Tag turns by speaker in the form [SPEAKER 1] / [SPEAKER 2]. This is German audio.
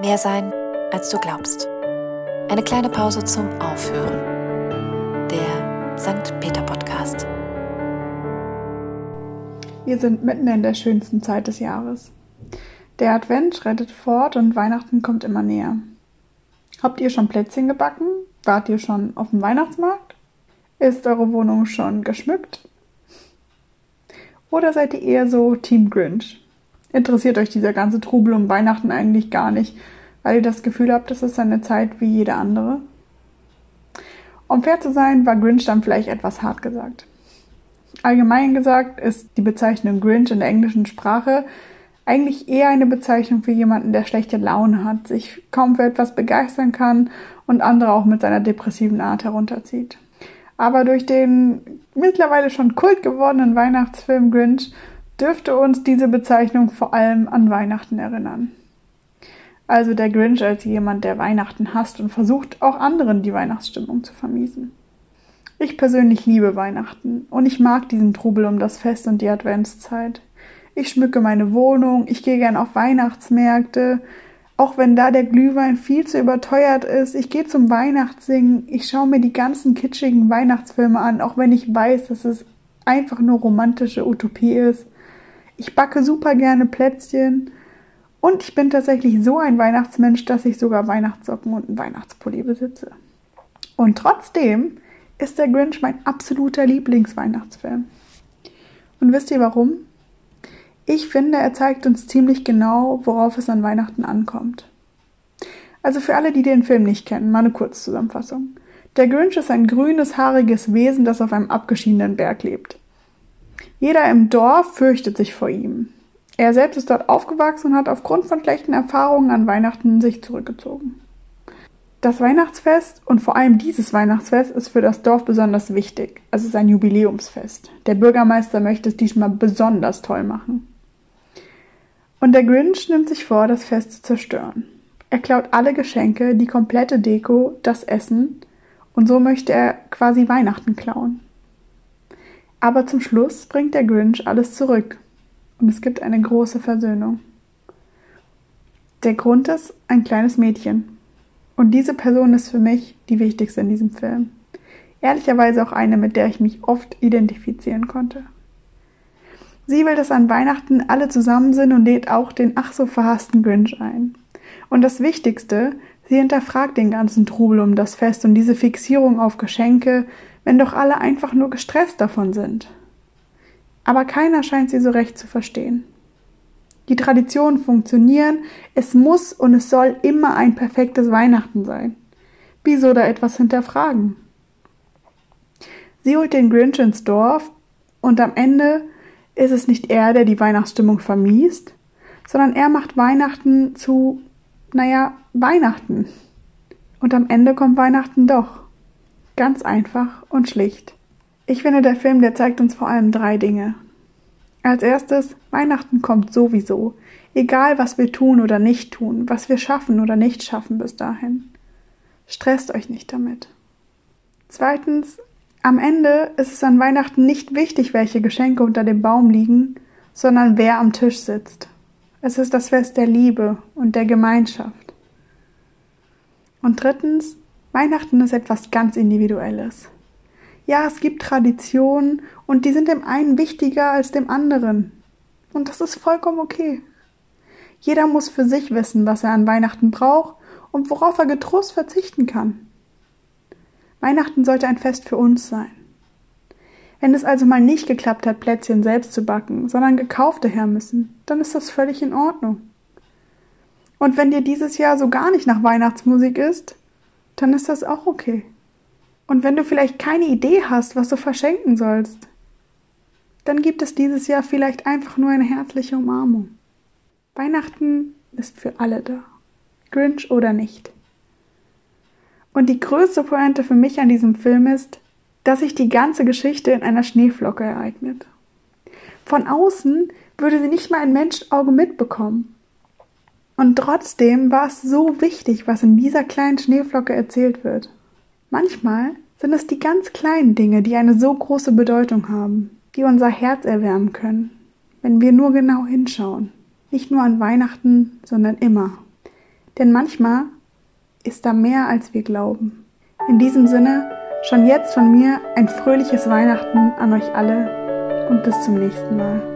[SPEAKER 1] Mehr sein, als du glaubst. Eine kleine Pause zum Aufhören. Der St. Peter Podcast.
[SPEAKER 2] Wir sind mitten in der schönsten Zeit des Jahres. Der Advent schreitet fort und Weihnachten kommt immer näher. Habt ihr schon Plätzchen gebacken? Wart ihr schon auf dem Weihnachtsmarkt? Ist eure Wohnung schon geschmückt? Oder seid ihr eher so Team Grinch? Interessiert euch dieser ganze Trubel um Weihnachten eigentlich gar nicht, weil ihr das Gefühl habt, es ist eine Zeit wie jede andere? Um fair zu sein, war Grinch dann vielleicht etwas hart gesagt. Allgemein gesagt ist die Bezeichnung Grinch in der englischen Sprache eigentlich eher eine Bezeichnung für jemanden, der schlechte Laune hat, sich kaum für etwas begeistern kann und andere auch mit seiner depressiven Art herunterzieht. Aber durch den mittlerweile schon kult gewordenen Weihnachtsfilm Grinch dürfte uns diese Bezeichnung vor allem an Weihnachten erinnern. Also der Grinch als jemand, der Weihnachten hasst und versucht, auch anderen die Weihnachtsstimmung zu vermiesen. Ich persönlich liebe Weihnachten und ich mag diesen Trubel um das Fest und die Adventszeit. Ich schmücke meine Wohnung, ich gehe gern auf Weihnachtsmärkte, auch wenn da der Glühwein viel zu überteuert ist. Ich gehe zum Weihnachtssingen, ich schaue mir die ganzen kitschigen Weihnachtsfilme an, auch wenn ich weiß, dass es einfach nur romantische Utopie ist. Ich backe super gerne Plätzchen und ich bin tatsächlich so ein Weihnachtsmensch, dass ich sogar Weihnachtssocken und einen Weihnachtspulli besitze. Und trotzdem ist der Grinch mein absoluter Lieblingsweihnachtsfilm. Und wisst ihr warum? Ich finde, er zeigt uns ziemlich genau, worauf es an Weihnachten ankommt. Also für alle, die den Film nicht kennen, mal eine Kurzzusammenfassung. Der Grinch ist ein grünes, haariges Wesen, das auf einem abgeschiedenen Berg lebt. Jeder im Dorf fürchtet sich vor ihm. Er selbst ist dort aufgewachsen und hat aufgrund von schlechten Erfahrungen an Weihnachten sich zurückgezogen. Das Weihnachtsfest und vor allem dieses Weihnachtsfest ist für das Dorf besonders wichtig. Es ist ein Jubiläumsfest. Der Bürgermeister möchte es diesmal besonders toll machen. Und der Grinch nimmt sich vor, das Fest zu zerstören. Er klaut alle Geschenke, die komplette Deko, das Essen und so möchte er quasi Weihnachten klauen. Aber zum Schluss bringt der Grinch alles zurück und es gibt eine große Versöhnung. Der Grund ist ein kleines Mädchen, und diese Person ist für mich die wichtigste in diesem Film. Ehrlicherweise auch eine, mit der ich mich oft identifizieren konnte. Sie will, dass an Weihnachten alle zusammen sind und lädt auch den ach so verhassten Grinch ein. Und das Wichtigste, sie hinterfragt den ganzen Trubel um das Fest und diese Fixierung auf Geschenke, wenn doch alle einfach nur gestresst davon sind. Aber keiner scheint sie so recht zu verstehen. Die Traditionen funktionieren, es muss und es soll immer ein perfektes Weihnachten sein. Wieso da etwas hinterfragen? Sie holt den Grinch ins Dorf und am Ende ist es nicht er, der die Weihnachtsstimmung vermiest, sondern er macht Weihnachten zu, naja, Weihnachten. Und am Ende kommt Weihnachten doch. Ganz einfach und schlicht. Ich finde, der Film, der zeigt uns vor allem drei Dinge. Als erstes, Weihnachten kommt sowieso, egal was wir tun oder nicht tun, was wir schaffen oder nicht schaffen bis dahin. Stresst euch nicht damit. Zweitens, am Ende ist es an Weihnachten nicht wichtig, welche Geschenke unter dem Baum liegen, sondern wer am Tisch sitzt. Es ist das Fest der Liebe und der Gemeinschaft. Und drittens, Weihnachten ist etwas ganz Individuelles. Ja, es gibt Traditionen und die sind dem einen wichtiger als dem anderen. Und das ist vollkommen okay. Jeder muss für sich wissen, was er an Weihnachten braucht und worauf er getrost verzichten kann. Weihnachten sollte ein Fest für uns sein. Wenn es also mal nicht geklappt hat, Plätzchen selbst zu backen, sondern gekaufte her müssen, dann ist das völlig in Ordnung. Und wenn dir dieses Jahr so gar nicht nach Weihnachtsmusik ist, dann ist das auch okay. Und wenn du vielleicht keine Idee hast, was du verschenken sollst, dann gibt es dieses Jahr vielleicht einfach nur eine herzliche Umarmung. Weihnachten ist für alle da. Grinch oder nicht. Und die größte Pointe für mich an diesem Film ist, dass sich die ganze Geschichte in einer Schneeflocke ereignet. Von außen würde sie nicht mal ein Menschenauge mitbekommen. Und trotzdem war es so wichtig, was in dieser kleinen Schneeflocke erzählt wird. Manchmal sind es die ganz kleinen Dinge, die eine so große Bedeutung haben, die unser Herz erwärmen können, wenn wir nur genau hinschauen. Nicht nur an Weihnachten, sondern immer. Denn manchmal ist da mehr, als wir glauben. In diesem Sinne, schon jetzt von mir ein fröhliches Weihnachten an euch alle und bis zum nächsten Mal.